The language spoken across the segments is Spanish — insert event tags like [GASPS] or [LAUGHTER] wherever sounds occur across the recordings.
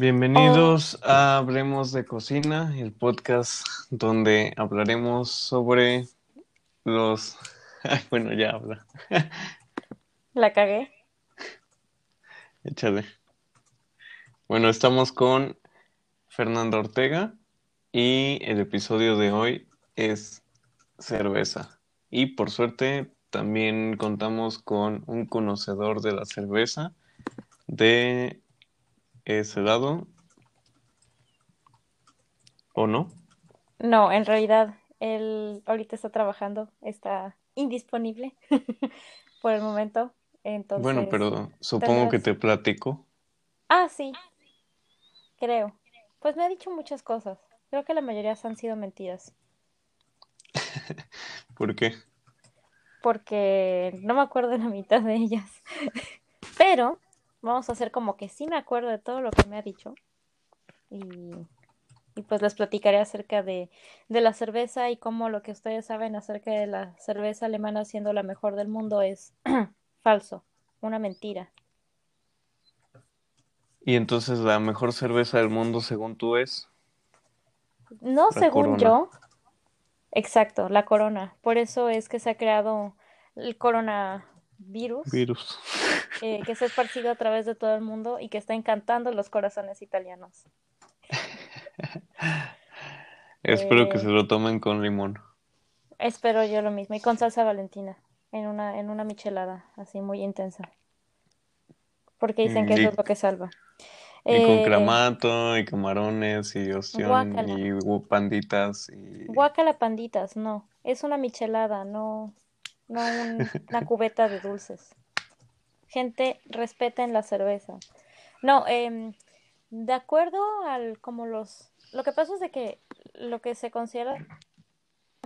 Bienvenidos a Hablemos de Cocina, el podcast donde hablaremos sobre los... [LAUGHS] Ay, bueno, ya habla. [LAUGHS] La cagué. Échale. Bueno, estamos con Fernanda Ortega y el episodio de hoy es cerveza. Y por suerte también contamos con un conocedor de la cerveza de ese lado. ¿O no? No, en realidad él ahorita está trabajando, está indisponible [LAUGHS] por el momento. Entonces, bueno, pero supongo que te platico. Ah, sí, creo. Pues me ha dicho muchas cosas. Creo que la mayoría han sido mentiras. [LAUGHS] ¿Por qué? Porque no me acuerdo de la mitad de ellas. [LAUGHS] Pero vamos a hacer como que sí me acuerdo de todo lo que me ha dicho. Y, y pues les platicaré acerca de, de, la cerveza y cómo lo que ustedes saben acerca de la cerveza alemana siendo la mejor del mundo es [CLEARS THROAT] falso, una mentira. ¿Y entonces la mejor cerveza del mundo según tú es? No, según yo. Exacto, la corona. Por eso es que se ha creado el coronavirus. Virus. Eh, que se ha esparcido a través de todo el mundo y que está encantando los corazones italianos. [LAUGHS] Espero que se lo tomen con limón. Espero yo lo mismo. Y con salsa valentina. En una, en una michelada, así muy intensa. Porque dicen que eso es lo que salva. Y con clamato, y camarones, y ostión, y panditas. Y... Guacala panditas, no. Es una michelada, no, no [LAUGHS] una cubeta de dulces. Gente, respeten la cerveza. No, eh, de acuerdo al como los... Lo que pasa es de que lo que se considera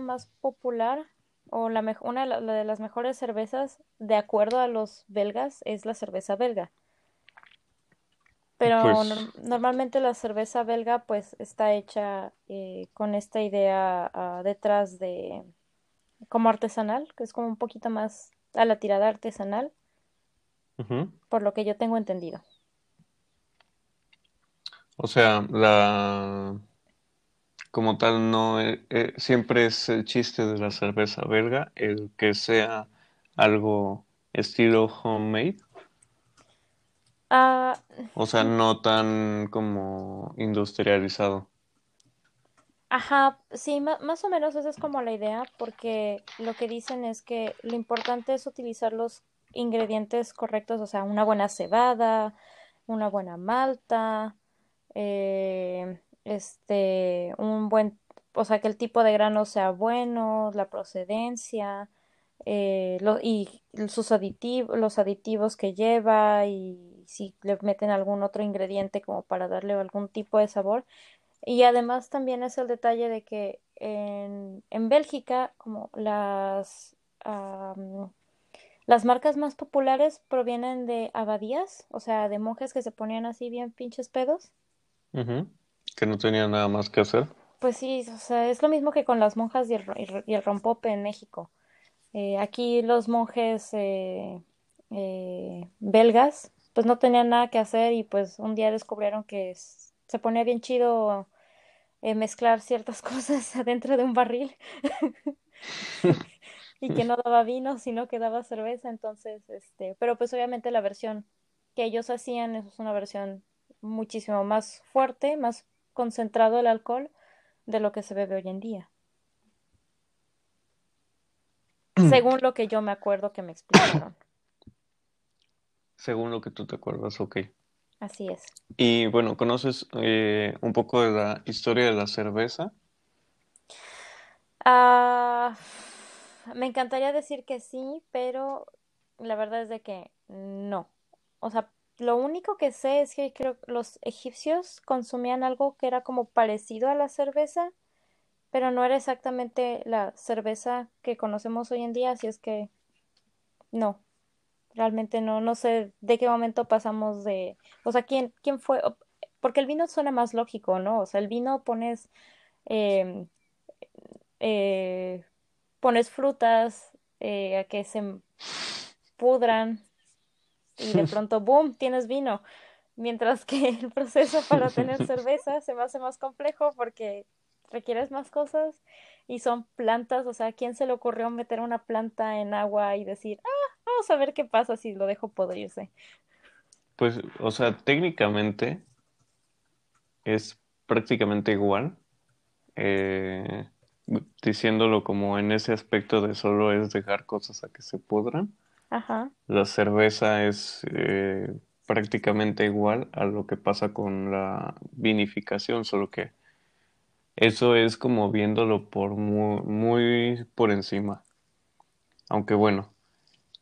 más popular o la una de las mejores cervezas, de acuerdo a los belgas, es la cerveza belga. Pero pues normalmente la cerveza belga pues está hecha eh, con esta idea uh, detrás de como artesanal, que es como un poquito más a la tirada artesanal, por lo que yo tengo entendido. O sea, la como tal no eh, eh, siempre es el chiste de la cerveza belga el que sea algo estilo homemade. Ah, o sea, no tan como industrializado. Ajá, sí, más o menos esa es como la idea, porque lo que dicen es que lo importante es utilizar los ingredientes correctos, o sea, una buena cebada, una buena malta, eh, este, un buen, o sea, que el tipo de grano sea bueno, la procedencia, eh, y sus aditivos, los aditivos que lleva y si le meten algún otro ingrediente como para darle algún tipo de sabor. Y además también es el detalle de que en, en Bélgica, como las, las marcas más populares provienen de abadías, o sea, de monjes que se ponían así bien pinches pedos. Que no tenían nada más que hacer. Pues sí, o sea, es lo mismo que con las monjas y el, y el rompope en México. Eh, aquí los monjes eh, eh, belgas pues no tenían nada que hacer y pues un día descubrieron que se ponía bien chido eh, mezclar ciertas [LAUGHS] cosas adentro de un barril [LAUGHS] y que no daba vino sino que daba cerveza entonces este pero pues obviamente la versión que ellos hacían es una versión muchísimo más fuerte más concentrado el alcohol de lo que se bebe hoy en día según lo que yo me acuerdo que me explicaron según lo que tú te acuerdas, ok. Así es. Y bueno, ¿conoces eh, un poco de la historia de la cerveza? Ah, me encantaría decir que sí, pero la verdad es de que no. O sea, lo único que sé es que creo que los egipcios consumían algo que era como parecido a la cerveza, pero no era exactamente la cerveza que conocemos hoy en día, así es que no, Realmente no, no sé de qué momento pasamos de, o sea, quién, quién fue, porque el vino suena más lógico, ¿no? O sea, el vino pones, em, eh, pones frutas eh, a que se pudran y de [LAUGHS] pronto, ¡boom!, tienes vino. Mientras que el proceso para tener cerveza se me hace más complejo porque requieres más cosas y son plantas, o sea, ¿a quién se le ocurrió meter una planta en agua y decir, vamos a ver qué pasa si lo dejo podrirse? Pues, o sea, técnicamente es prácticamente igual, eh, diciéndolo como en ese aspecto de solo es dejar cosas a que se pudran. Ajá. La cerveza es eh, prácticamente igual a lo que pasa con la vinificación, solo que eso es como viéndolo por muy, muy por encima. Aunque bueno,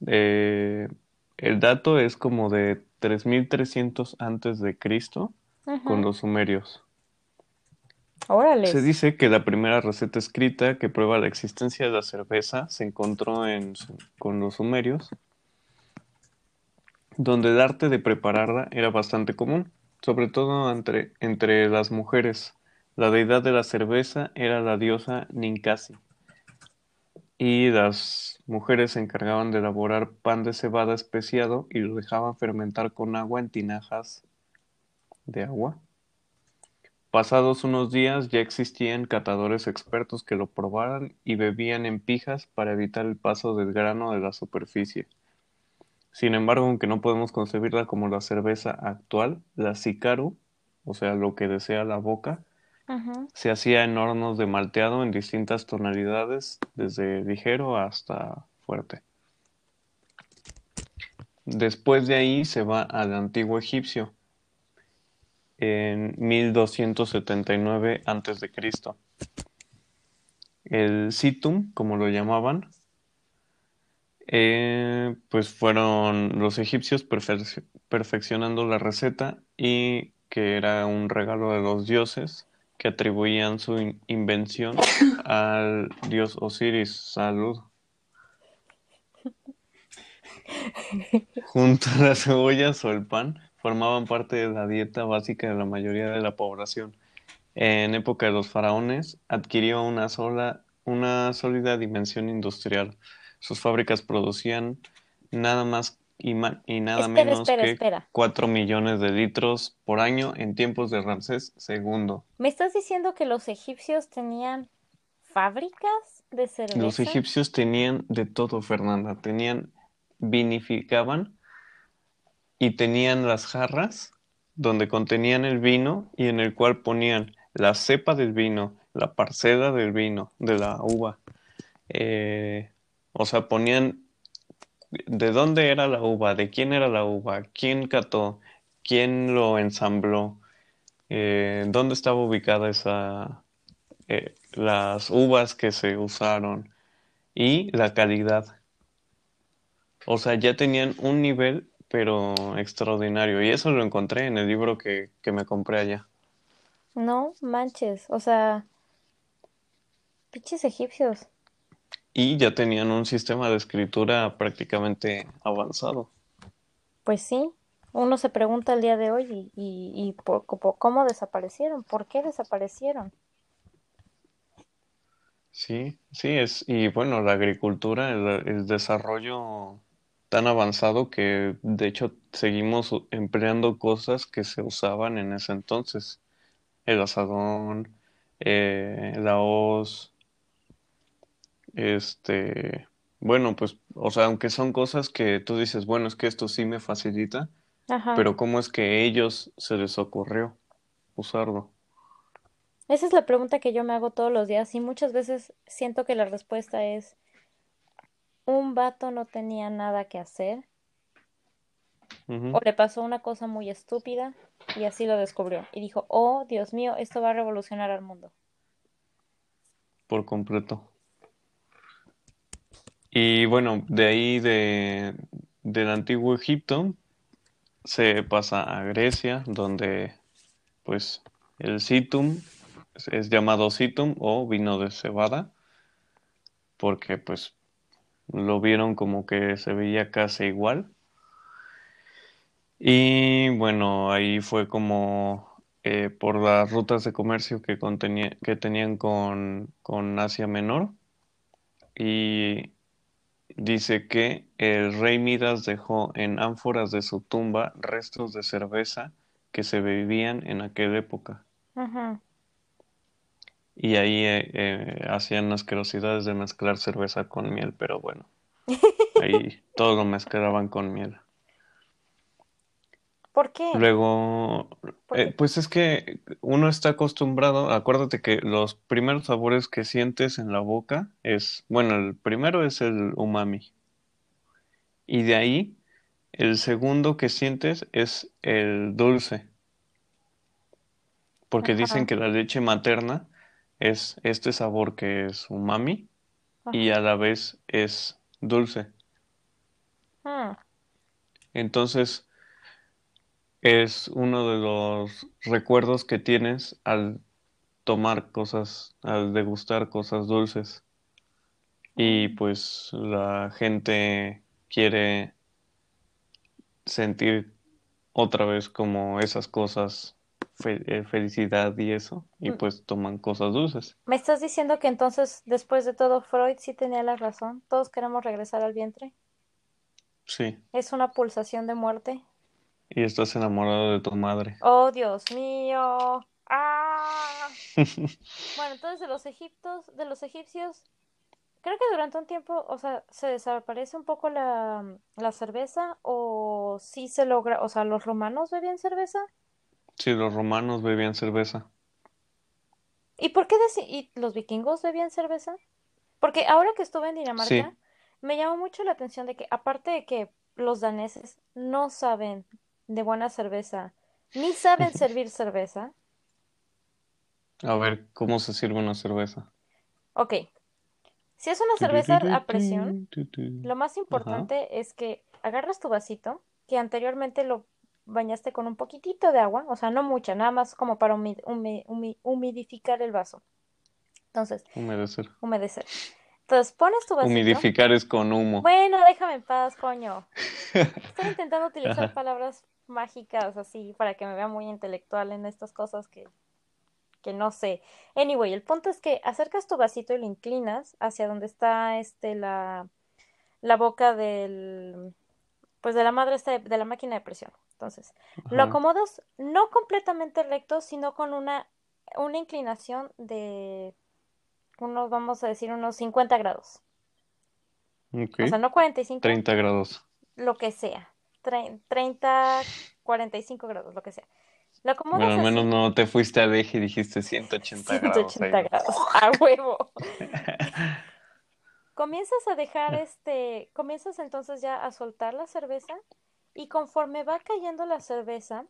eh, el dato es como de 3300 antes de Cristo con los sumerios. Órale. Se dice que la primera receta escrita que prueba la existencia de la cerveza se encontró en, con los sumerios, donde el arte de prepararla era bastante común, sobre todo entre, entre las mujeres. La deidad de la cerveza era la diosa Ninkasi, y las mujeres se encargaban de elaborar pan de cebada especiado y lo dejaban fermentar con agua en tinajas de agua. Pasados unos días ya existían catadores expertos que lo probaran y bebían en pijas para evitar el paso del grano de la superficie. Sin embargo, aunque no podemos concebirla como la cerveza actual, la Sicaru, o sea, lo que desea la boca, se hacía en hornos de malteado en distintas tonalidades, desde ligero hasta fuerte. Después de ahí se va al antiguo egipcio, en 1279 a.C. El situm, como lo llamaban, eh, pues fueron los egipcios perfeccionando la receta y que era un regalo de los dioses que atribuían su invención [LAUGHS] al dios Osiris. Salud. Junto a las cebollas o el pan, formaban parte de la dieta básica de la mayoría de la población. En época de los faraones, adquirió una sola, una sólida dimensión industrial. Sus fábricas producían nada más y, nada menos que 4 millones de litros por año en tiempos de Ramsés II. ¿Me estás diciendo que los egipcios tenían fábricas de cerveza? Los egipcios tenían de todo, Fernanda. Tenían, vinificaban y tenían las jarras donde contenían el vino y en el cual ponían la cepa del vino, la parcela del vino, de la uva. Eh, o sea, ponían de dónde era la uva, de quién era la uva, quién cató, quién lo ensambló, eh, dónde estaba ubicada esa, eh, las uvas que se usaron y la calidad. O sea, ya tenían un nivel, pero extraordinario. Y eso lo encontré en el libro que, que me compré allá. No manches, o sea, pinches egipcios y ya tenían un sistema de escritura prácticamente avanzado. Pues sí, uno se pregunta el día de hoy y, y, por, cómo desaparecieron, por qué desaparecieron. Sí, sí, es, y bueno, la agricultura, el, desarrollo tan avanzado que de hecho seguimos empleando cosas que se usaban en ese entonces. El asadón, eh, la hoz, este, bueno, pues, o sea, aunque son cosas que tú dices, bueno, es que esto sí me facilita, pero ¿cómo es que ellos se les ocurrió usarlo? Esa es la pregunta que yo me hago todos los días y muchas veces siento que la respuesta es, un vato no tenía nada que hacer o le pasó una cosa muy estúpida y así lo descubrió y dijo, oh, Dios mío, esto va a revolucionar al mundo. Por completo. Y bueno, de ahí de, del antiguo Egipto se pasa a Grecia, donde pues el situm es llamado situm o vino de cebada, porque pues lo vieron como que se veía casi igual. Y bueno, ahí fue como eh, por las rutas de comercio que, contenía, que tenían con, con Asia Menor. Y Dice que el rey Midas dejó en ánforas de su tumba restos de cerveza que se bebían en aquella época. Y ahí eh, eh, hacían asquerosidades de mezclar cerveza con miel, pero bueno, [LAUGHS] ahí todo lo mezclaban con miel. ¿Por qué? Luego, ¿Por eh, pues es que uno está acostumbrado, acuérdate que los primeros sabores que sientes en la boca es, bueno, el primero es el umami. Y de ahí, el segundo que sientes es el dulce, porque dicen que la leche materna es este sabor que es umami y a la vez es dulce. Mm, Entonces, es uno de los recuerdos que tienes al tomar cosas, al degustar cosas dulces. Y pues la gente quiere sentir otra vez como esas cosas, fe- eh, felicidad y eso, y Mm, pues toman cosas dulces. ¿Me estás diciendo que entonces, después de todo, Freud sí tenía la razón? Todos queremos regresar al vientre. Sí, Es una pulsación de muerte. Y estás enamorado de tu madre. Oh, Dios mío. Ah. [LAUGHS] Bueno, entonces de los egiptos, de los egipcios, creo que durante un tiempo, o sea, se desaparece un poco la, la cerveza o sí se logra, o sea, los romanos bebían cerveza. Sí, los romanos bebían cerveza. ¿Y por qué y los vikingos bebían cerveza? Porque ahora que estuve en Dinamarca, Sí, me llamó mucho la atención de que, aparte de que los daneses no saben de buena cerveza, ni saben [LAUGHS] servir cerveza, a ver, ¿cómo se sirve una cerveza? ok, si es una cerveza a presión, lo más Ajá, importante es que agarras tu vasito, que anteriormente lo bañaste con un poquitito de agua, o sea, no mucha, nada más como para humi- humi- humi- humidificar el vaso. Entonces, humedecer. humedecer. Entonces, pones tu vasito. Humidificar es con humo. Bueno, déjame en paz, coño. [LAUGHS] Estoy intentando utilizar palabras mágicas así para que me vea muy intelectual en estas cosas que, que no sé. Anyway, el punto es que acercas tu vasito y lo inclinas hacia donde está este la, la boca del pues de la madre esta de, de la máquina de presión. Entonces, lo acomodas no completamente recto, sino con una, una inclinación de unos, vamos a decir, unos 50 grados. O sea, no 45, 30 grados. lo que sea. Tre- 30, 45 grados, lo que sea. Lo Bueno, acomodas al menos así, no te fuiste al eje y dijiste 180 grados ahí, 180 ¿no? grados, [LAUGHS] a huevo. [LAUGHS] Comienzas a dejar este, comienzas entonces ya a soltar la cerveza y conforme va cayendo la cerveza,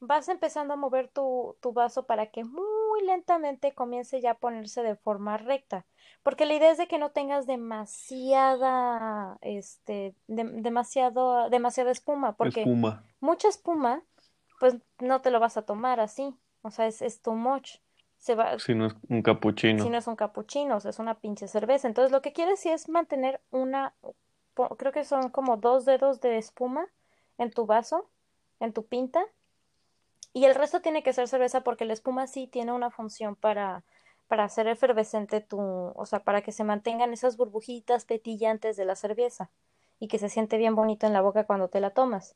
vas empezando a mover tu, tu vaso para que muy lentamente comience ya a ponerse de forma recta. Porque la idea es de que no tengas demasiada, este, dem- demasiado, demasiada espuma, porque Espuma. mucha espuma, pues no te lo vas a tomar así. O sea, es, es too much. Se va, Si no es un si capuchino. no es un capuchino, o sea, es una pinche cerveza. Entonces, lo que quieres sí es mantener una, creo que son como dos dedos de espuma en tu vaso, en tu pinta, y el resto tiene que ser cerveza porque la espuma sí tiene una función para, para hacer efervescente tu, o sea, para que se mantengan esas burbujitas petillantes de la cerveza y que se siente bien bonito en la boca cuando te la tomas.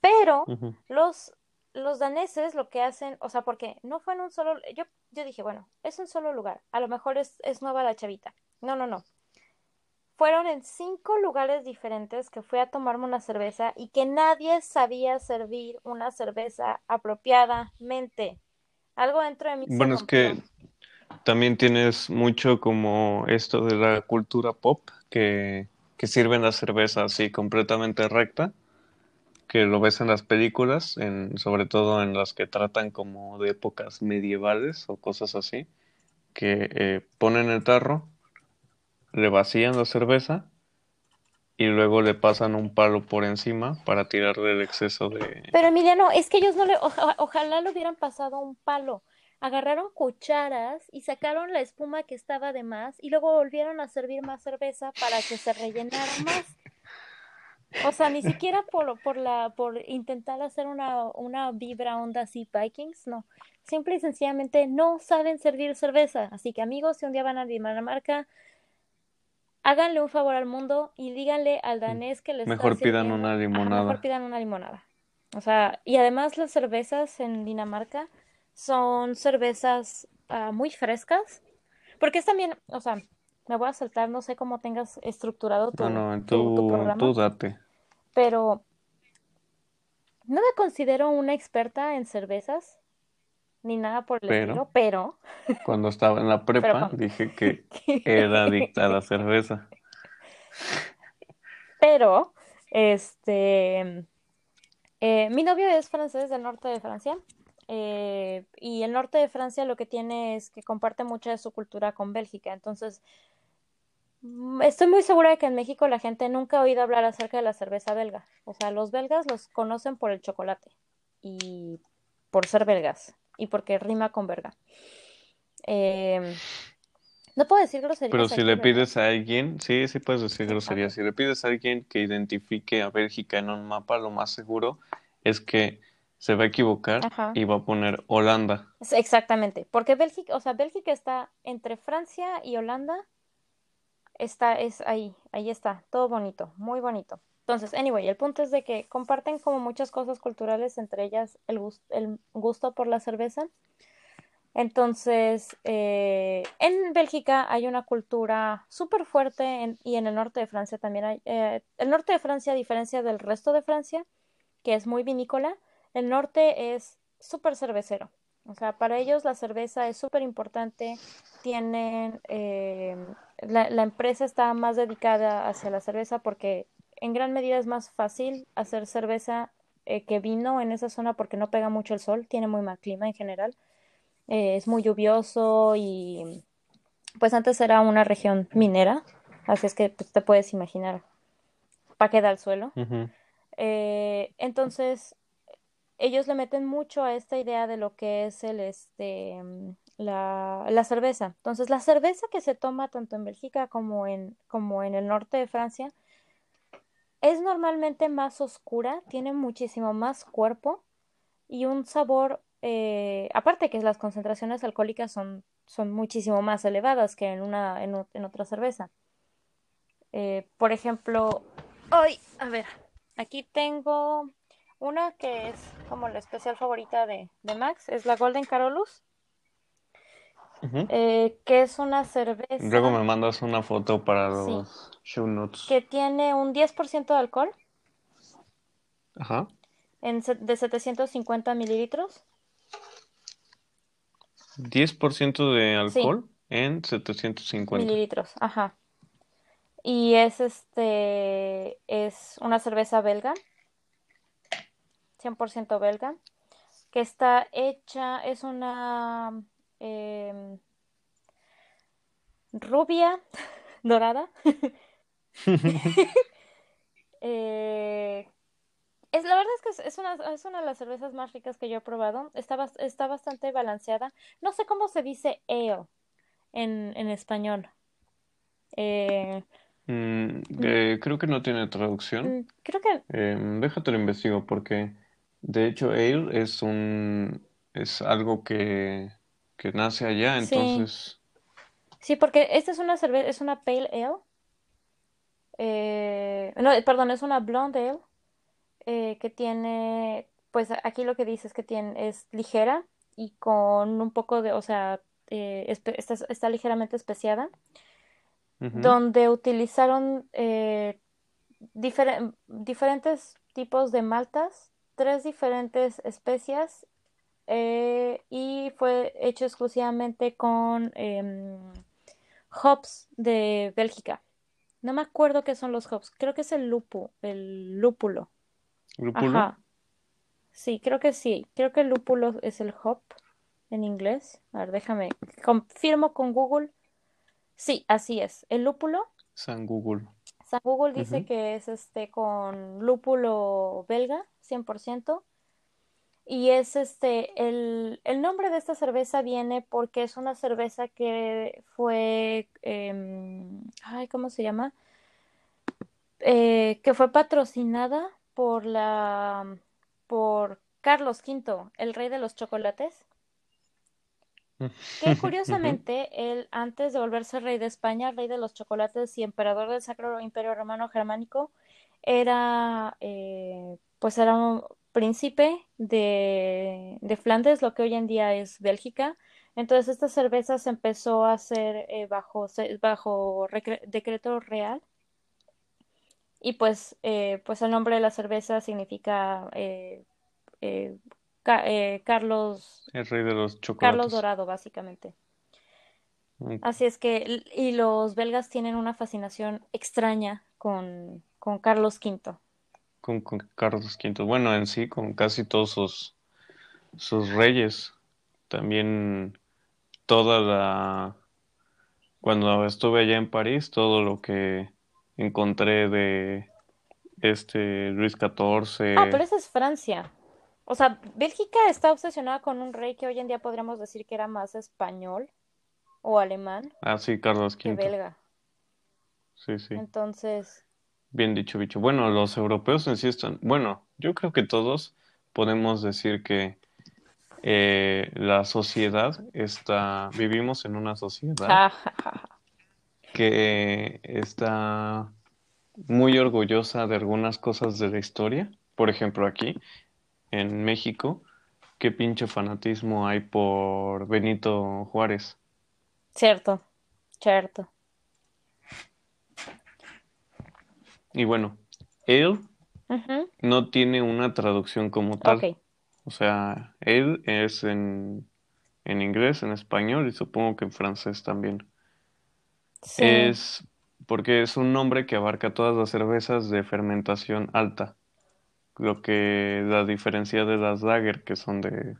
Pero los, los daneses lo que hacen, o sea, porque no fue en un solo, yo, yo dije, bueno, es un solo lugar, a lo mejor es, es nueva la chavita. No, no, no. Fueron en cinco lugares diferentes que fui a tomarme una cerveza y que nadie sabía servir una cerveza apropiadamente. Algo dentro de mí Bueno, es que también tienes mucho como esto de la cultura pop, que, que sirven la cerveza así completamente recta, que lo ves en las películas, en, sobre todo en las que tratan como de épocas medievales o cosas así, que eh, ponen el tarro, le vacían la cerveza y luego le pasan un palo por encima para tirarle el exceso de... Pero Emiliano, es que ellos no le, oja- ojalá le hubieran pasado un palo. Agarraron cucharas y sacaron la espuma que estaba de más y luego volvieron a servir más cerveza para que se rellenara más. O sea, ni siquiera por, por la, por intentar hacer una, una vibra onda así Vikings, no. Simple y sencillamente no saben servir cerveza. Así que amigos, si un día van a Dinamarca, háganle un favor al mundo y díganle al danés que le está Mejor pidan una Ajá, mejor limonada. pidan una limonada. O sea, y además las cervezas en Dinamarca son cervezas ah, muy frescas, porque es también, o sea, me voy a saltar, no sé cómo tengas estructurado tu, No, no, tu, tu tú, programa, tú date. pero no me considero una experta en cervezas, ni nada por el Pero estilo, pero, cuando estaba en la [LAUGHS] prepa dije [LAUGHS] que era adicta a la cerveza. pero, este, eh, mi novio es francés del norte de Francia. eh, y el norte de Francia lo que tiene es que comparte mucha de su cultura con Bélgica. Entonces, mm, estoy muy segura de que en México la gente nunca ha oído hablar acerca de la cerveza belga. O sea, los belgas los conocen por el chocolate y por ser belgas y porque rima con verga. Eh, no puedo decir Pero groserías si aquí, le ¿verdad? pides a alguien, sí, sí puedes decir groserías. Si le pides a alguien que identifique a Bélgica en un mapa, lo más seguro es que se va a equivocar Ajá. y va a poner Holanda. Exactamente, porque Bélgica, o sea, Bélgica está entre Francia y Holanda, está, es ahí, ahí está, todo bonito, muy bonito. Entonces, anyway, el punto es de que comparten como muchas cosas culturales, entre ellas el el gusto por la cerveza. Entonces, eh, en Bélgica hay una cultura súper fuerte y en el norte de Francia también hay. eh, el norte de Francia, a diferencia del resto de Francia, que es muy vinícola, el norte es súper cervecero. O sea, para ellos la cerveza es súper importante. Tienen, eh, la empresa está más dedicada hacia la cerveza porque en gran medida es más fácil hacer cerveza eh, que vino en esa zona porque no pega mucho el sol, tiene muy mal clima en general. Eh, es muy lluvioso y pues antes era una región minera, así es que pues, te puedes imaginar para qué da el suelo. Eh, entonces, ellos le meten mucho a esta idea de lo que es el, este, mm, la, la cerveza. Entonces, la cerveza que se toma tanto en Bélgica como en, como en el norte de Francia es normalmente más oscura, tiene muchísimo más cuerpo y un sabor, eh, aparte que las concentraciones alcohólicas son, son muchísimo más elevadas que en una, en, otra cerveza. Eh, por ejemplo, hoy, a ver, aquí tengo una que es como la especial favorita de, de Max, es la Golden Carolus, Eh, que es una Luego cerveza me mandas una foto para sí, los show notes. que tiene un 10% de alcohol Ajá. en, de 750 mililitros. 10% de Sí, alcohol en 750. mililitros, ajá. Y es este, es una cerveza belga, 100% belga, que está hecha, es una em, rubia [LAUGHS] dorada. [LAUGHS] [LAUGHS] Eh, es, la verdad es que es, una, es una de las cervezas más ricas que yo he probado. Está, está bastante balanceada. No sé cómo se dice ale en, en español. Eh, Mm, mm, eh, creo que no tiene traducción. mm, creo que Em, déjate lo investigo porque de hecho ale es un es algo que, que nace allá, entonces sí, porque esta es una cerveza, es una pale ale. Eh, no, perdón, es una blonde ale eh, que tiene, pues aquí lo que dice es que tiene, es ligera y con un poco de, o sea, eh, espe- está, está ligeramente especiada, donde utilizaron eh, diferen- diferentes tipos de maltas, tres diferentes especias eh, y fue hecho exclusivamente con em, hops de Bélgica. No me acuerdo qué son los hops, creo que es el lupu, el lúpulo. lúpulo. Ajá, sí, creo que sí. Creo que el lúpulo es el hop en inglés. A ver, déjame, confirmo con Google. Sí, así es. El lúpulo, San Google. San Google dice que es este con lúpulo belga, 100%. Y es este, el, el nombre de esta cerveza viene porque es una cerveza que fue, em, ay, ¿cómo se llama? Eh, que fue patrocinada por la, por Carlos V, el rey de los chocolates. Que [LAUGHS] curiosamente, él, antes de volverse rey de España, rey de los chocolates y emperador del Sacro Imperio Romano Germánico, era, eh, pues era un- príncipe de, de Flandes, lo que hoy en día es Bélgica. Entonces esta cerveza se empezó a hacer eh, bajo, decreto real y pues, eh, pues el nombre de la cerveza significa eh, Ca- Carlos, El rey de los Carlos. Dorado, básicamente. Mm, Así es que, y los belgas tienen una fascinación extraña con, con Carlos V. Con, con Carlos V. Bueno, en sí, con casi todos sus, sus reyes. También toda la... Cuando estuve allá en París, todo lo que encontré de este Luis Ah, pero XIV. esa es Francia. O sea, Bélgica está obsesionada con un rey que hoy en día podríamos decir que era más español o alemán Ah, sí, Carlos que V. belga. Sí, sí. Entonces, Bien dicho, bicho. Bueno, los europeos en sí están... Bueno, yo creo que todos podemos decir que eh, la sociedad está... Vivimos en una sociedad ja. que está muy orgullosa de algunas cosas de la historia. Por ejemplo, aquí en México, qué pinche fanatismo hay por Benito Juárez. Cierto, cierto. Y bueno, él no tiene una traducción como tal. O sea, él es en, en inglés, en español y supongo que en francés también. sí. Es porque es un nombre que abarca todas las cervezas de fermentación alta, lo que la diferencia de las lager, que son de,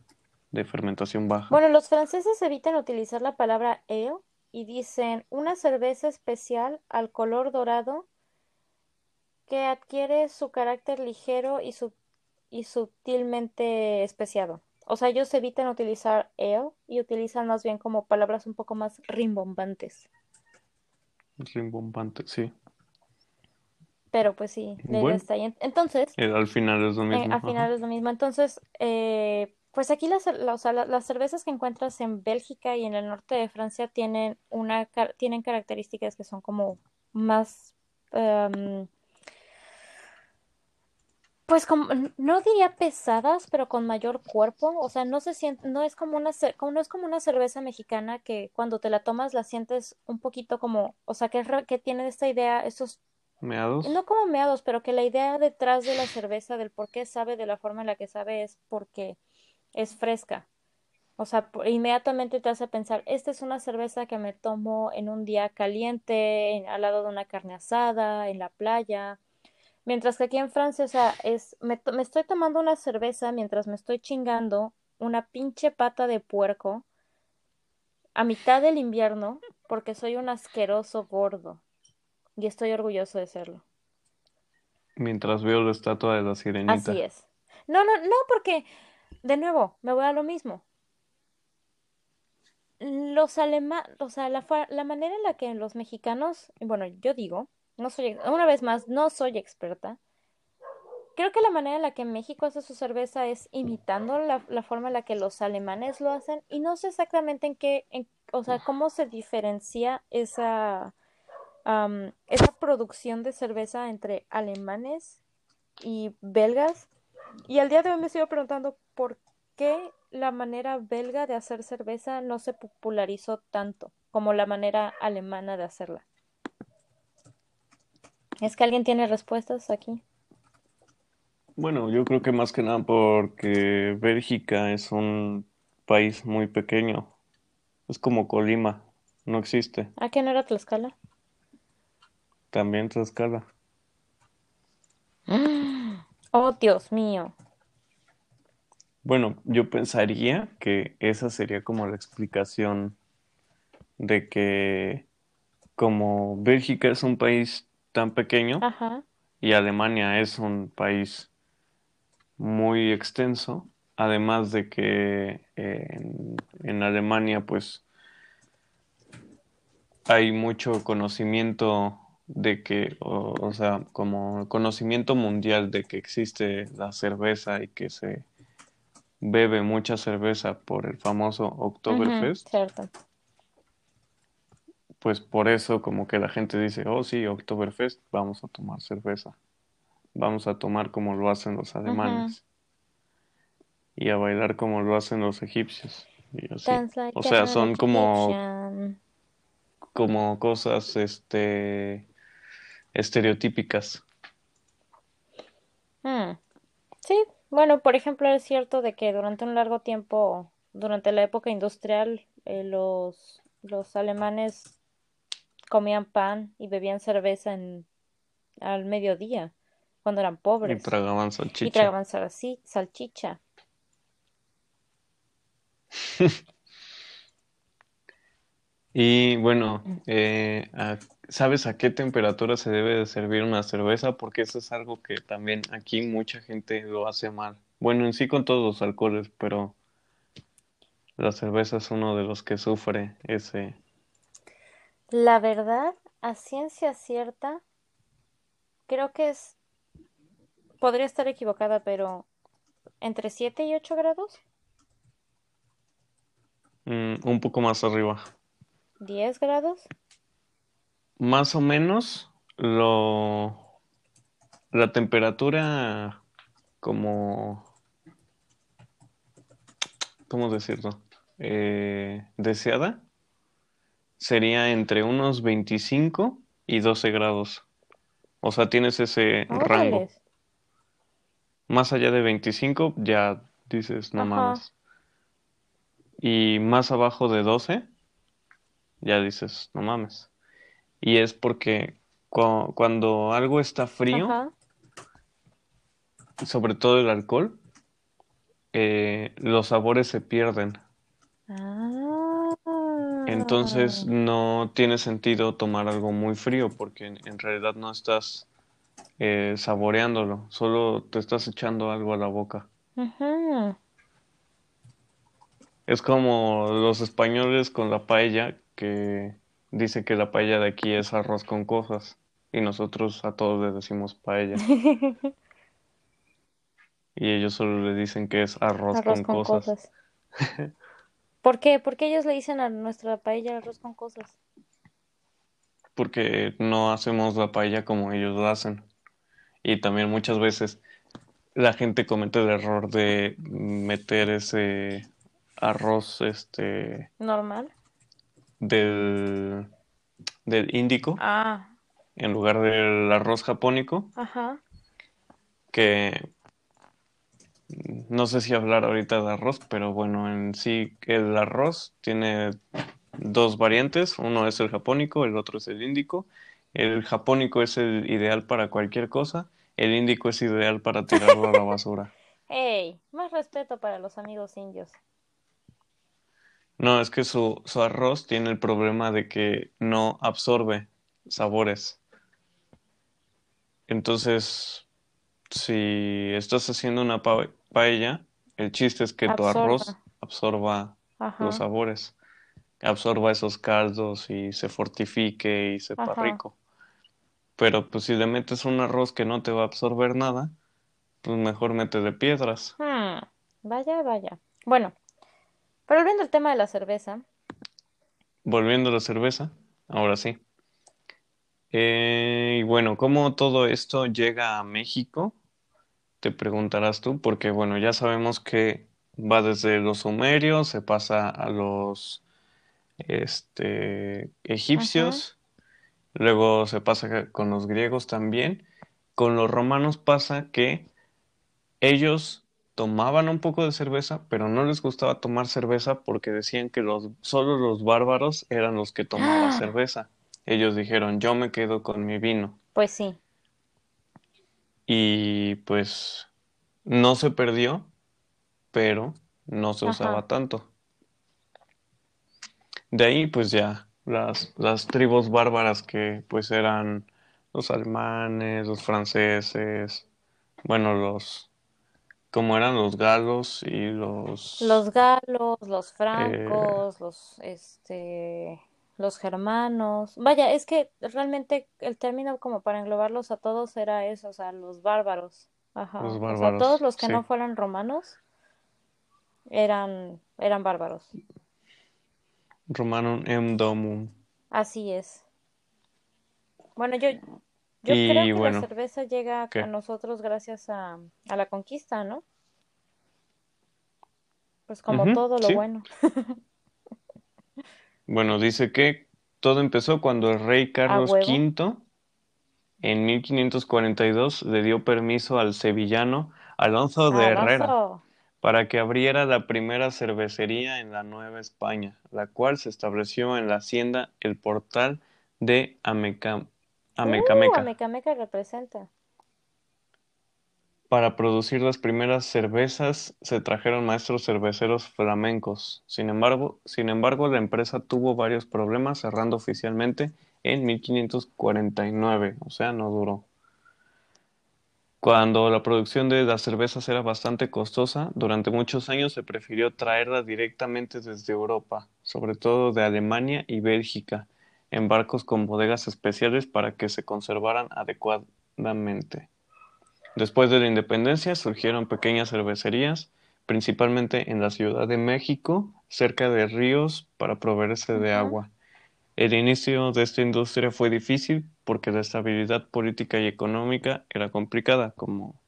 de fermentación baja. Bueno, los franceses evitan utilizar la palabra ale y dicen una cerveza especial al color dorado que adquiere su carácter ligero y, su- y sutilmente especiado. O sea, ellos evitan utilizar ale y utilizan más bien como palabras un poco más rimbombantes. Rimbombante, sí. Pero pues sí, la idea Bueno, está ahí. Entonces, eh, al final es lo eh, mismo. al final Ajá. es lo mismo. Entonces, eh, pues aquí las, la- o sea, la- las cervezas que encuentras en Bélgica y en el norte de Francia tienen una, car- tienen características que son como más, em, pues como, no diría pesadas, pero con mayor cuerpo. O sea, no se siente, no es como una, como, no es como una cerveza mexicana que cuando te la tomas la sientes un poquito como, o sea, que, que tiene esta idea, estos ¿Meados? no como meados, pero que la idea detrás de la cerveza, del por qué sabe de la forma en la que sabe, es porque es fresca. O sea, inmediatamente te hace pensar, esta es una cerveza que me tomo en un día caliente, en- al lado de una carne asada, en la playa. Mientras que aquí en Francia, o sea, es, me, me estoy tomando una cerveza mientras me estoy chingando una pinche pata de puerco a mitad del invierno porque soy un asqueroso gordo y estoy orgulloso de serlo. Mientras veo la estatua de la Así sirenita. es. No, no, no, porque, de nuevo, me voy a lo mismo. Los alemanes, o sea, la, la manera en la que los mexicanos, bueno, yo digo, no soy, una vez más, no soy experta. Creo que la manera en la que México hace su cerveza es imitando la, la forma en la que los alemanes lo hacen, y no sé exactamente en qué, en- o sea, cómo se diferencia esa, am, esa producción de cerveza entre alemanes y belgas. Y al día de hoy me sigo preguntando por qué la manera belga de hacer cerveza no se popularizó tanto como la manera alemana de hacerla. ¿Es que alguien tiene respuestas aquí? Bueno, yo creo que más que nada porque Bélgica es un país muy pequeño. Es como Colima, no existe. ¿A qué no era Tlaxcala? También Tlaxcala. [GASPS] Oh, Dios mío. Bueno, yo pensaría que esa sería como la explicación de que como Bélgica es un país tan pequeño Ajá. y Alemania es un país muy extenso, además de que eh, en, en Alemania pues hay mucho conocimiento de que, o, o sea, como conocimiento mundial de que existe la cerveza y que se bebe mucha cerveza por el famoso Oktoberfest, cierto. Pues por eso como que la gente dice, oh sí, Oktoberfest, vamos a tomar cerveza, vamos a tomar como lo hacen los alemanes. y a bailar como lo hacen los egipcios. Y así. Dance like O sea, son como, Egyptian. como cosas este, estereotípicas. Hmm. Sí, bueno, por ejemplo, es cierto de que durante un largo tiempo, durante la época industrial, eh, los, los alemanes comían pan y bebían cerveza en, al mediodía, cuando eran Y pobres, tragaban y salchicha. tragaban salsi- salchicha. [LAUGHS] Y bueno, eh, ¿sabes a qué temperatura se debe de servir una cerveza? Porque eso es algo que también aquí mucha gente lo hace mal. Bueno, en sí con todos los alcoholes, pero la cerveza es uno de los que sufre ese... La verdad, a ciencia cierta, creo que es, podría estar equivocada, pero entre 7 y 8 grados, mm, un poco más arriba. 10 grados. Más o menos lo... La temperatura como... ¿Cómo decirlo? Eh, deseada sería entre unos 25 y 12 grados. O sea, tienes ese rango. Órales. Más allá de 25 ya dices, no Ajá. mames. Y más abajo de 12 ya dices, no mames. Y es porque cu- cuando algo está frío, Ajá. sobre todo el alcohol, eh, los sabores se pierden. Ah. Entonces no tiene sentido tomar algo muy frío porque en, en realidad no estás eh, saboreándolo, solo te estás echando algo a la boca. Es como los españoles con la paella, que dice que la paella de aquí es arroz con cosas y nosotros a todos les decimos paella [LAUGHS] y ellos solo le dicen que es arroz Arroz con con cosas. cosas. [LAUGHS] ¿Por qué? ¿Por qué ellos le dicen a nuestra paella arroz con cosas? porque no hacemos la paella como ellos la hacen. Y también muchas veces la gente comete el error de meter ese arroz este ¿Normal? del, del índico Ah, en lugar del arroz japónico, ajá. que no sé si hablar ahorita de arroz, pero bueno, en sí el arroz tiene dos variantes, uno es el japónico, el otro es el índico. El japónico es el ideal para cualquier cosa, el índico es ideal para tirarlo a la [LAUGHS] basura. Ey, más respeto para los amigos indios. No, es que su, su arroz tiene el problema de que no absorbe sabores. Entonces, si estás haciendo una paella, el chiste es que tu arroz Absorba. los sabores, absorba esos caldos y se fortifique y sepa Ajá. rico. Pero pues si le metes un arroz que no te va a absorber nada, pues mejor métele piedras. Hmm, Vaya, vaya. Bueno, pero volviendo al tema de la cerveza, Volviendo a la cerveza, ahora sí. Eh, y bueno, ¿cómo todo esto llega a México? Te preguntarás tú, porque bueno, ya sabemos que va desde los sumerios, se pasa a los este, egipcios, luego se pasa con los griegos también. Con los romanos pasa que ellos tomaban un poco de cerveza, pero no les gustaba tomar cerveza porque decían que los, solo los bárbaros eran los que tomaban Ah. cerveza. Ellos dijeron, yo me quedo con mi vino. pues sí. Y pues no se perdió, pero no se Ajá. usaba tanto. De ahí pues ya las, las tribus bárbaras que pues eran los alemanes, los franceses, bueno, los, como eran los galos y los... Los galos, Eh. los francos, los, este, los germanos. Vaya, es que realmente el término como para englobarlos a todos era eso, o sea, los bárbaros. Ajá. Los O sea, bárbaros, todos los que sí. no fueran romanos eran, eran bárbaros. Romanum em domum. Así es. Bueno, yo, yo Y creo que la cerveza llega ¿qué? a nosotros gracias a, a la conquista, ¿no? Pues como todo lo sí. bueno. [LAUGHS] Bueno, dice que todo empezó cuando el rey Carlos. V en 1542 le dio permiso al sevillano Alonso de Herrera para que abriera la primera cervecería en la Nueva España, la cual se estableció en la hacienda El Portal de Ameca- Uh, Amecameca. Amecameca representa. Para producir las primeras cervezas se trajeron maestros cerveceros flamencos. Sin embargo, sin embargo, la empresa tuvo varios problemas, cerrando oficialmente en 1549, o sea, no duró. Cuando la producción de las cervezas era bastante costosa, durante muchos años se prefirió traerlas directamente desde Europa, sobre todo de Alemania y Bélgica, en barcos con bodegas especiales para que se conservaran adecuadamente. Después de la independencia surgieron pequeñas cervecerías, principalmente en la Ciudad de México, cerca de ríos para proveerse de agua. El inicio de esta industria fue difícil porque la estabilidad política y económica era complicada, como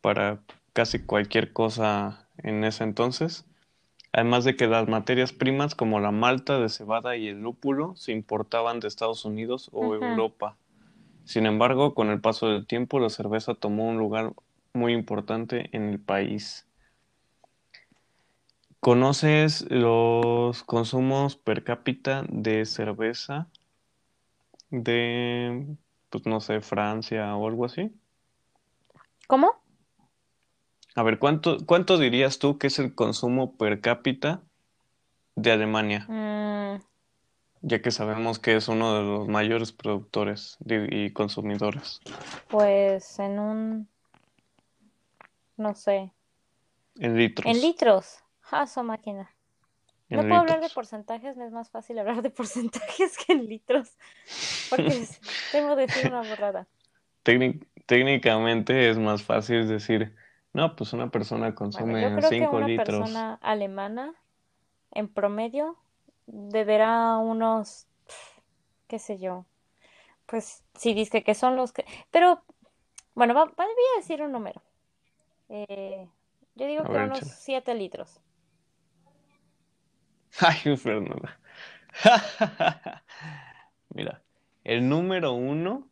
para casi cualquier cosa en ese entonces. Además de que las materias primas como la malta de cebada y el lúpulo se importaban de Estados Unidos o. Europa. Sin embargo, con el paso del tiempo, la cerveza tomó un lugar muy importante en el país. ¿Conoces los consumos per cápita de cerveza de, pues no sé, Francia o algo así? ¿Cómo? A ver, ¿cuánto, cuánto dirías tú que es el consumo per cápita de Alemania? Mm, Ya que sabemos que es uno de los mayores productores y consumidores pues en un, no sé, en litros. en litros. Ah, su máquina. No puedo hablar de porcentajes, me es más fácil hablar de [LAUGHS] porcentajes que en litros, porque [LAUGHS] es- temo decir una borrada. Técnic- técnicamente es más fácil decir, no, pues una persona Bueno, yo consume creo que 5 una litros. persona alemana en promedio deberá unos, qué sé yo, pues sí dice que son los que... Pero, bueno, va- voy a decir un número. Eh, yo digo A que ver, unos échale. 7 litros. [LAUGHS] Ay, Fernanda. [LAUGHS] Mira, el número uno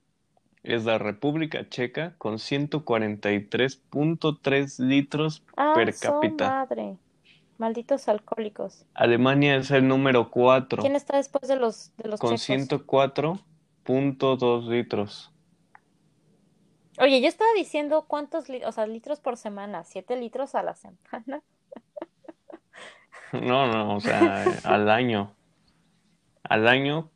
es la República Checa con 143.3 litros Ah, per cápita. madre. Malditos alcohólicos. Alemania es el número 4 ¿Quién está después de los, de los con checos? 104.2 litros. Oye, yo estaba diciendo cuántos li- o sea, litros por semana, 7 litros a la semana. No, no, o sea, [LAUGHS] al año. Al año,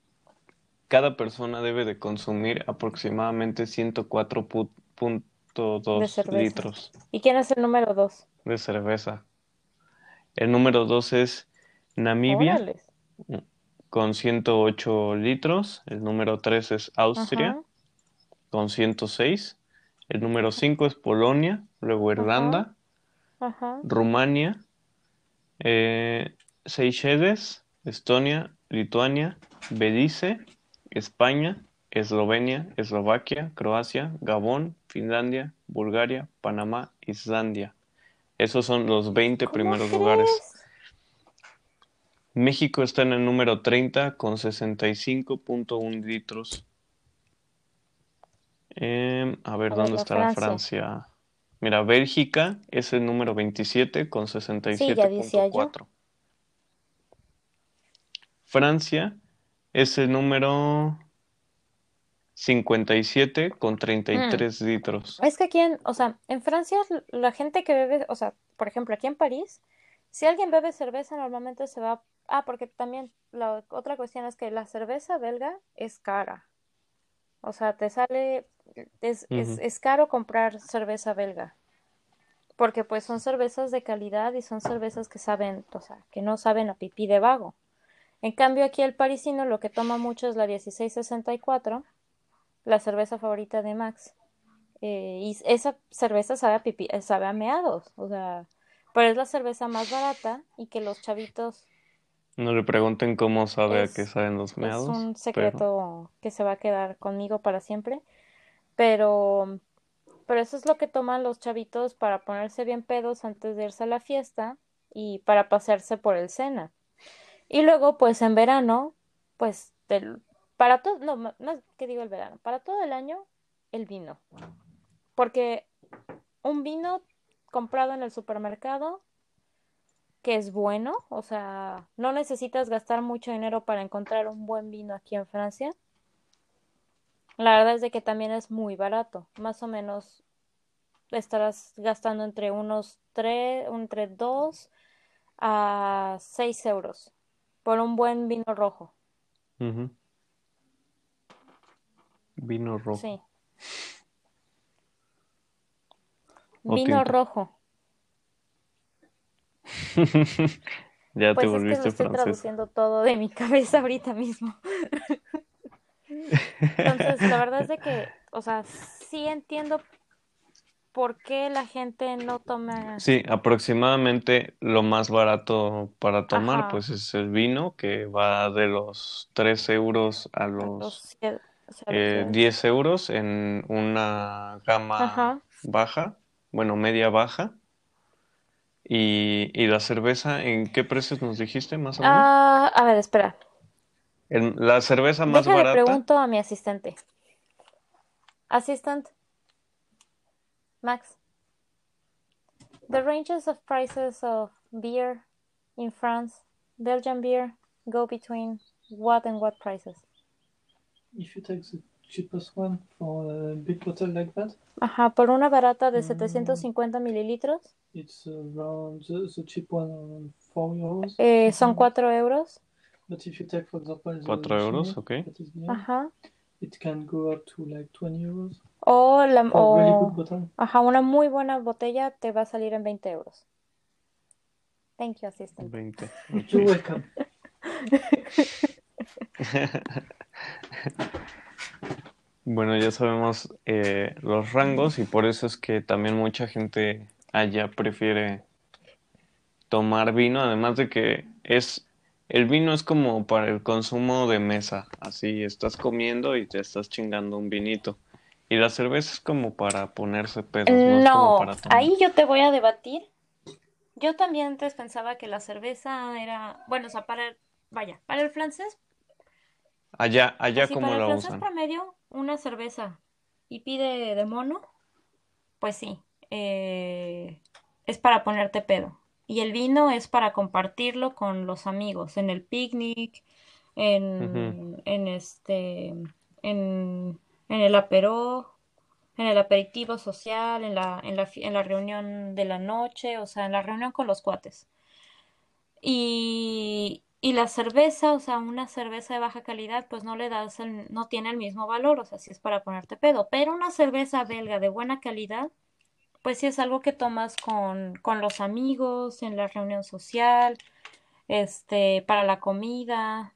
cada persona debe de consumir aproximadamente 104.2 de cerveza. litros ¿Y quién es el número 2? de cerveza. El número 2 es Namibia Órales. con 108 litros. El número 3 es Austria Ajá. con 106. El número 5 es Polonia, luego Irlanda, Ajá. Rumania, eh, Seychelles, Estonia, Lituania, Belice, España, Eslovenia, Eslovaquia, Croacia, Gabón, Finlandia, Bulgaria, Panamá, Islandia. Esos son los 20 ¿Cómo primeros lugares. crees? México está en el número 30 con 65.1 litros. Em, a ver, A ver, ¿dónde está la Francia. Francia? Mira, Bélgica es el número 27 con Sí, ya decía yo. 67.4. Francia es el número 57 con Mm. 33 litros. Es que aquí en, o sea, en Francia la gente que bebe, o sea, por ejemplo, aquí en París, si alguien bebe cerveza normalmente se va, ah, porque también la otra cuestión es que la cerveza belga es cara. O sea, te sale, es, es, es caro comprar cerveza belga. Porque pues son cervezas de calidad y son cervezas que saben, o sea, que no saben a pipí de vago. En cambio aquí el parisino lo que toma mucho es la 1664, la cerveza favorita de Max. Eh, y esa cerveza sabe a pipí, eh, sabe a meados, o sea, pero es la cerveza más barata y que los chavitos No le pregunten cómo sabe a qué es, saben los es meados, un pero secreto que se va a quedar conmigo para siempre. Pero, pero eso es lo que toman los chavitos para ponerse bien pedos antes de irse a la fiesta y para pasearse por el Sena. Y luego, pues en verano, pues para todo, no, más que digo el verano, para todo el año, el vino. Porque un vino comprado en el supermercado, que es bueno, o sea, no necesitas gastar mucho dinero para encontrar un buen vino aquí en Francia. La verdad es de que también es muy barato, más o menos estarás gastando entre unos 3, entre 2 a 6 euros por un buen vino rojo. Vino rojo. Sí. Vino rojo. [LAUGHS] ya te pues volviste es que estoy traduciendo todo de mi [LAUGHS] cabeza ahorita mismo. [LAUGHS] Entonces, la verdad es de que, o sea, sí entiendo por qué la gente no toma. Sí, aproximadamente lo más barato para tomar, pues es el vino, que va de los 3 euros a los, 10 euros en una gama baja bueno, media baja. Y, y, la cerveza, ¿en qué precios nos dijiste más o menos? Ah, a ver, espera. la cerveza más Déjale, barata. pregunto a mi asistente. Assistant. Max. The ranges of prices of beer in France, Belgian beer, go between what and what prices? If you take the cheapest one for a big bottle like that. Ajá, por una barata de 750 mm. mililitros. It's around the, the cheap one 4 euros. Eh, son 4 euros. But if you take, for example, the 4 euros, okay. Ajá. It can go up to like 20 euros. O, la, o really good bottle. Ajá, una muy buena botella te va a salir en 20 euros. Thank you, assistant. 20. Okay. You're welcome. [LAUGHS] Bueno, ya sabemos eh, los rangos y por eso es que también mucha gente allá prefiere tomar vino, además de que es el vino es como para el consumo de mesa, así estás comiendo y te estás chingando un vinito. Y la cerveza es como para ponerse pedos, no, no para ahí yo te voy a debatir. Yo también antes pensaba que la cerveza era, bueno, o sea, para vaya, para el francés Allá, allá como el usan. promedio, una cerveza y pide de mono, pues sí, eh, es para ponerte pedo. Y el vino es para compartirlo con los amigos, en el picnic, en, en este, en, en el aperó, en el aperitivo social, en la, en la, en la reunión de la noche, o sea, en la reunión con los cuates. Y, y la cerveza, o sea, una cerveza de baja calidad, pues no le das el, no tiene el mismo valor, o sea, si es para ponerte pedo. Pero una cerveza belga de buena calidad, pues sí es algo que tomas con, con los amigos, en la reunión social, este, para la comida.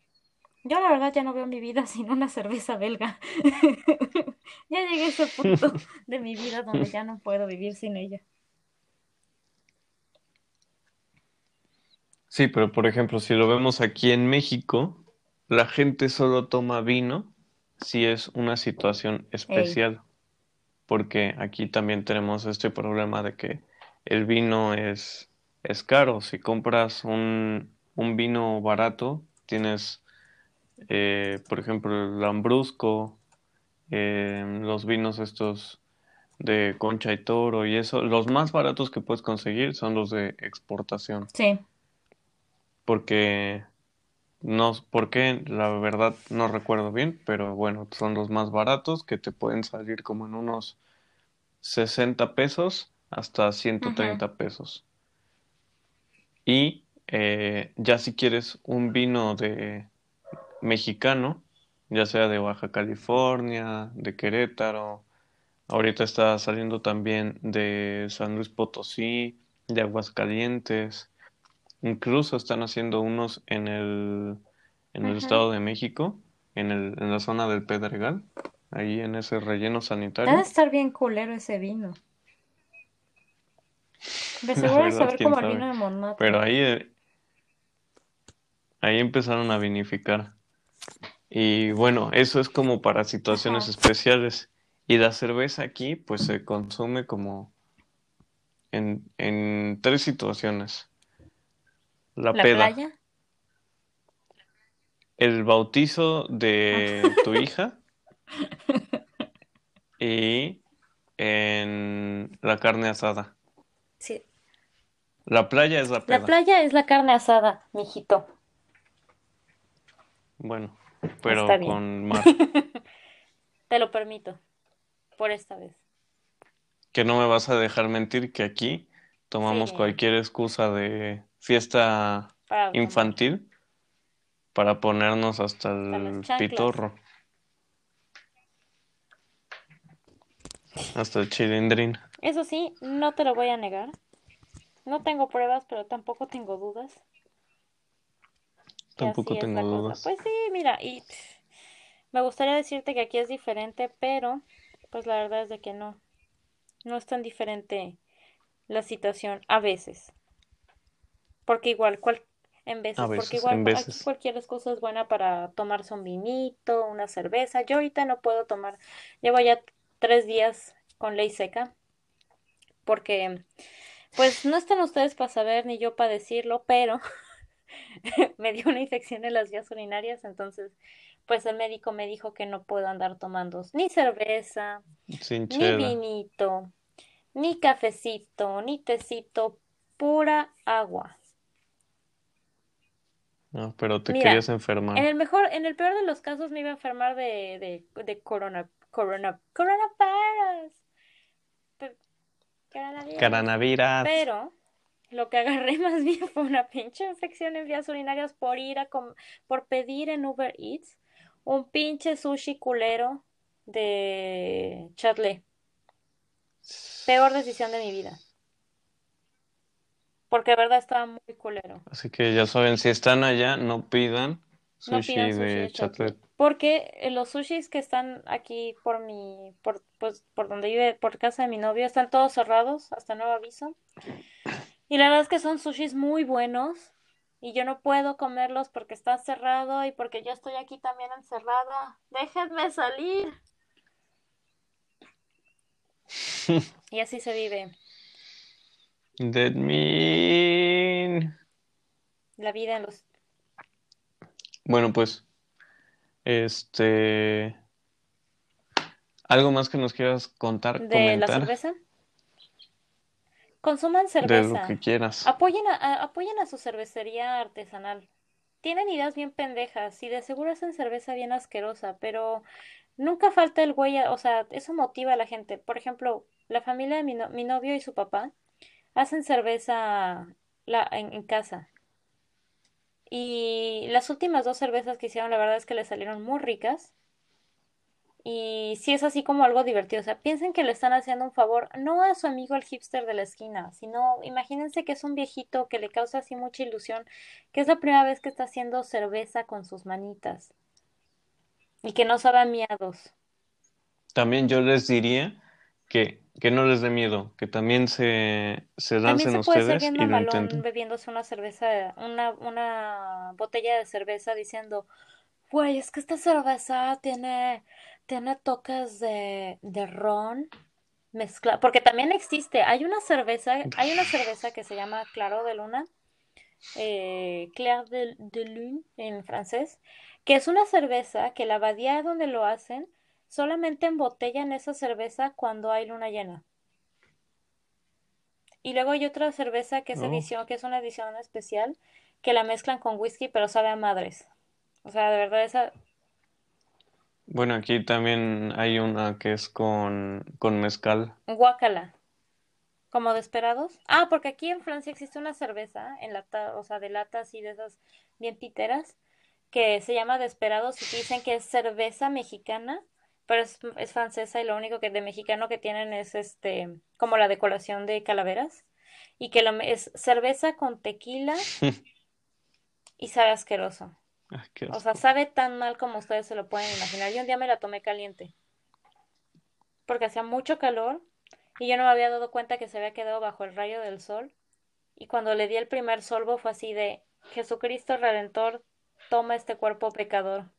Yo la verdad ya no veo mi vida [LAUGHS] sin una cerveza belga. [LAUGHS] ya llegué a ese punto [LAUGHS] de mi vida donde ya no puedo vivir sin ella. Sí, pero por ejemplo, si lo vemos aquí en México, la gente solo toma vino si es una situación especial, porque aquí también tenemos este problema de que el vino es, es caro. Si compras un, un vino barato, tienes, eh, por ejemplo, el Lambrusco, eh, los vinos estos de Concha y Toro y eso, los más baratos que puedes conseguir son los de exportación. Sí porque no, porque la verdad no recuerdo bien, pero bueno, son los más baratos que te pueden salir como en unos 60 pesos hasta 130 pesos. Y eh, ya si quieres un vino de mexicano, ya sea de Baja California, de Querétaro, ahorita está saliendo también de San Luis Potosí, de Aguascalientes, Incluso están haciendo unos en el, en el Estado de México, en, el, en la zona del Pedregal, ahí en ese relleno sanitario. Debe estar bien culero ese vino. De [LAUGHS] seguro saber como el vino de Montmartre. Pero ahí, eh, ahí empezaron a vinificar. Y bueno, eso es como para situaciones especiales. Y la cerveza aquí, pues se consume como en, en tres situaciones La, ¿La peda. playa? El bautizo de tu hija. [LAUGHS] Y en la carne asada. Sí. La playa es la La peda. playa es la carne asada, mijito. Bueno, pero Está bien. con [LAUGHS] mar. Te lo permito. Por esta vez. Que no me vas a dejar mentir que aquí tomamos Sí. cualquier excusa de fiesta Para tomar. infantil para ponernos hasta el pitorro. Hasta el chilindrín. Eso sí, no te lo voy a negar. No tengo pruebas, pero tampoco tengo dudas. Tampoco tengo cosa. dudas. Pues sí, mira, y pff, me gustaría decirte que aquí es diferente, pero pues la verdad es de que no. No es tan diferente la situación a veces. Porque igual, cual, en veces, A porque igual en aquí cualquier excusa es buena para tomarse un vinito, una cerveza. Yo ahorita no puedo tomar, llevo ya tres días con ley seca, porque pues no están ustedes para saber ni yo para decirlo, pero [LAUGHS] me dio una infección en las vías urinarias, entonces pues el médico me dijo que no puedo andar tomando ni cerveza, Sin ni chela. vinito, ni cafecito, ni tecito, pura agua. No, pero te Mira, querías enfermar. En el mejor, en el peor de los casos me iba a enfermar de, de, de corona, corona, coronavirus. Coronavirus. Pero lo que agarré [LAUGHS] más bien fue una pinche infección en vías urinarias por ir a com- por pedir en Uber Eats un pinche sushi culero de Chatley. Peor decisión de mi vida. Porque de verdad estaba muy culero. Así que ya saben, si están allá, no pidan No sushi pidan sushi de de. Chatlet. Porque eh, los sushis que están aquí por mi, por, pues, por donde vive, por casa de mi novio, están todos cerrados hasta nuevo aviso. Y la verdad es que son sushis muy buenos. Y yo no puedo comerlos porque está cerrado y porque yo estoy aquí también encerrada. Déjenme salir. [LAUGHS] Y así se vive That mean. la vida en los... Bueno, pues, este, algo más que nos quieras contar, de la cerveza. Consuman de lo cerveza. que quieras. Apoyen a, a- apoyen a su cervecería artesanal. Tienen ideas bien pendejas y de seguro hacen cerveza bien asquerosa, pero nunca falta el güey, o sea, eso motiva a la gente. Por ejemplo, la familia de mi, no- mi novio y su papá hacen cerveza la, en, casa. Y las últimas dos cervezas que hicieron, la verdad es que le salieron muy ricas. Y sí es así como algo divertido. O sea, piensen que le están haciendo un favor, no a su amigo el hipster de la esquina, sino imagínense que es un viejito que le causa así mucha ilusión, que es la primera vez que está haciendo cerveza con sus manitas y que no sabe a miados. También yo les diría que, que no les dé miedo, que también se, se También lancen se puede ser ustedes bien y lo intenten. bebiéndose una cerveza, una, una botella de cerveza diciendo, güey, es que esta cerveza tiene, tiene toques de, de ron mezclado. Porque también existe, hay una cerveza, hay una cerveza que se llama Claro de Luna, eh, Clair de, de Lune en francés, que es una cerveza que la abadía donde lo hacen solamente embotellan esa cerveza cuando hay luna llena. Y luego hay otra cerveza que es Oh. edición, que es una edición especial, que la mezclan con whisky, pero sabe a madres. O sea, de verdad esa, Bueno, aquí también hay una que es con, con mezcal. guácala. Como Desperados. Ah, porque aquí en Francia existe una cerveza en lata, o sea, de lata así de esas bien piteras, que se llama Desperados y dicen que es cerveza mexicana, pero es, es francesa y lo único que de mexicano que tienen es este, como la decoración de calaveras y que lo, es cerveza con tequila [LAUGHS] y sabe asqueroso. Qué O sea, sabe tan mal como ustedes se lo pueden imaginar. Yo un día me la tomé caliente porque hacía mucho calor y yo no me había dado cuenta que se había quedado bajo el rayo del sol. Y cuando le di el primer sorbo fue así de Jesucristo Redentor, toma este cuerpo pecador.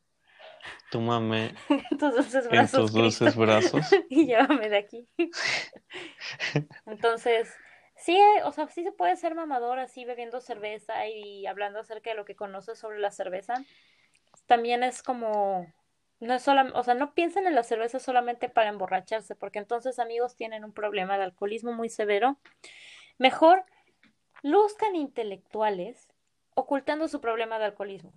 Tómame [LAUGHS] En tus dulces en brazos, tus dulces brazos. [LAUGHS] y llévame de aquí. [LAUGHS] Entonces, Sí, o sea, sí se puede ser mamador así bebiendo cerveza y hablando acerca de lo que conoces sobre la cerveza. También es como, no es solo, o sea, no piensen en la cerveza solamente para emborracharse, porque entonces amigos tienen un problema de alcoholismo muy severo. Mejor luzcan intelectuales ocultando su problema de alcoholismo.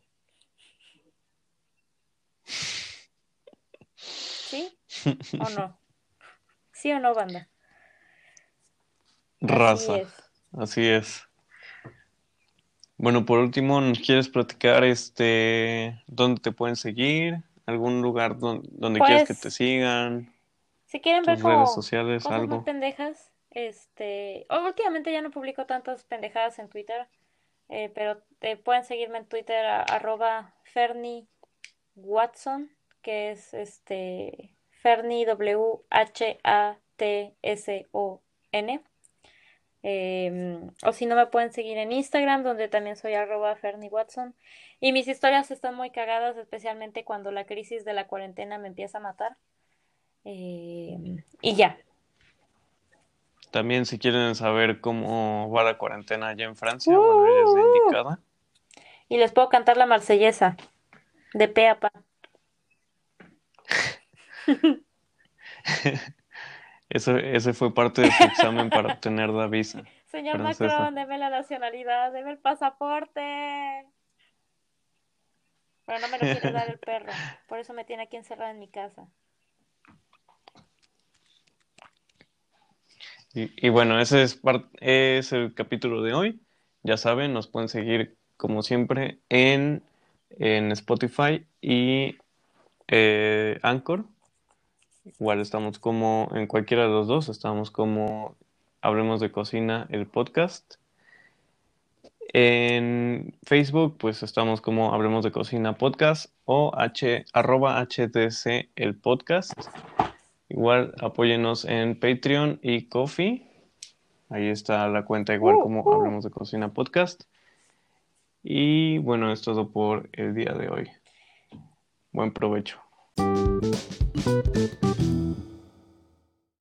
¿Sí [LAUGHS] o no? ¿Sí o no, banda? Raza. Así es. Así es. Bueno, por último, ¿nos quieres platicar este dónde te pueden seguir? ¿Algún lugar don- donde quieres que Pues, te sigan? si quieren ver ¿Tus redes como sociales? cosas muy ¿Algo? pendejas, este, últimamente ya no publico tantas pendejadas en Twitter, eh, pero te pueden seguirme en Twitter a- arroba Fernie Watson, que es este Fernie W H A T S O N. Em, o si no me pueden seguir en Instagram, donde también soy arroba Fernie Watson. Y mis historias están muy cagadas, especialmente cuando la crisis de la cuarentena me empieza a matar. Em, y ya. También si quieren saber cómo va la cuarentena allá en Francia, bueno, ella es la Uh, indicada. y les puedo cantar la marsellesa de pe a pa. [LAUGHS] Eso, ese fue parte de su examen para obtener la visa Señor francesa. Macron, deme la nacionalidad, deme el pasaporte. Pero no me lo quiere dar el perro. Por eso me tiene aquí encerrada en mi casa. Y, y bueno, ese es el capítulo de hoy. Ya saben, nos pueden seguir como siempre en, en Spotify y eh, Anchor. Igual estamos como en cualquiera de los dos, estamos como Hablemos de Cocina, el podcast. En Facebook, pues estamos como Hablemos de Cocina Podcast o h, arroba HTC el podcast. Igual apóyenos en Patreon y Coffee. Ahí está la cuenta igual Uh, como uh. Hablemos de Cocina Podcast. Y bueno, es todo por el día de hoy. Buen provecho. Thank you.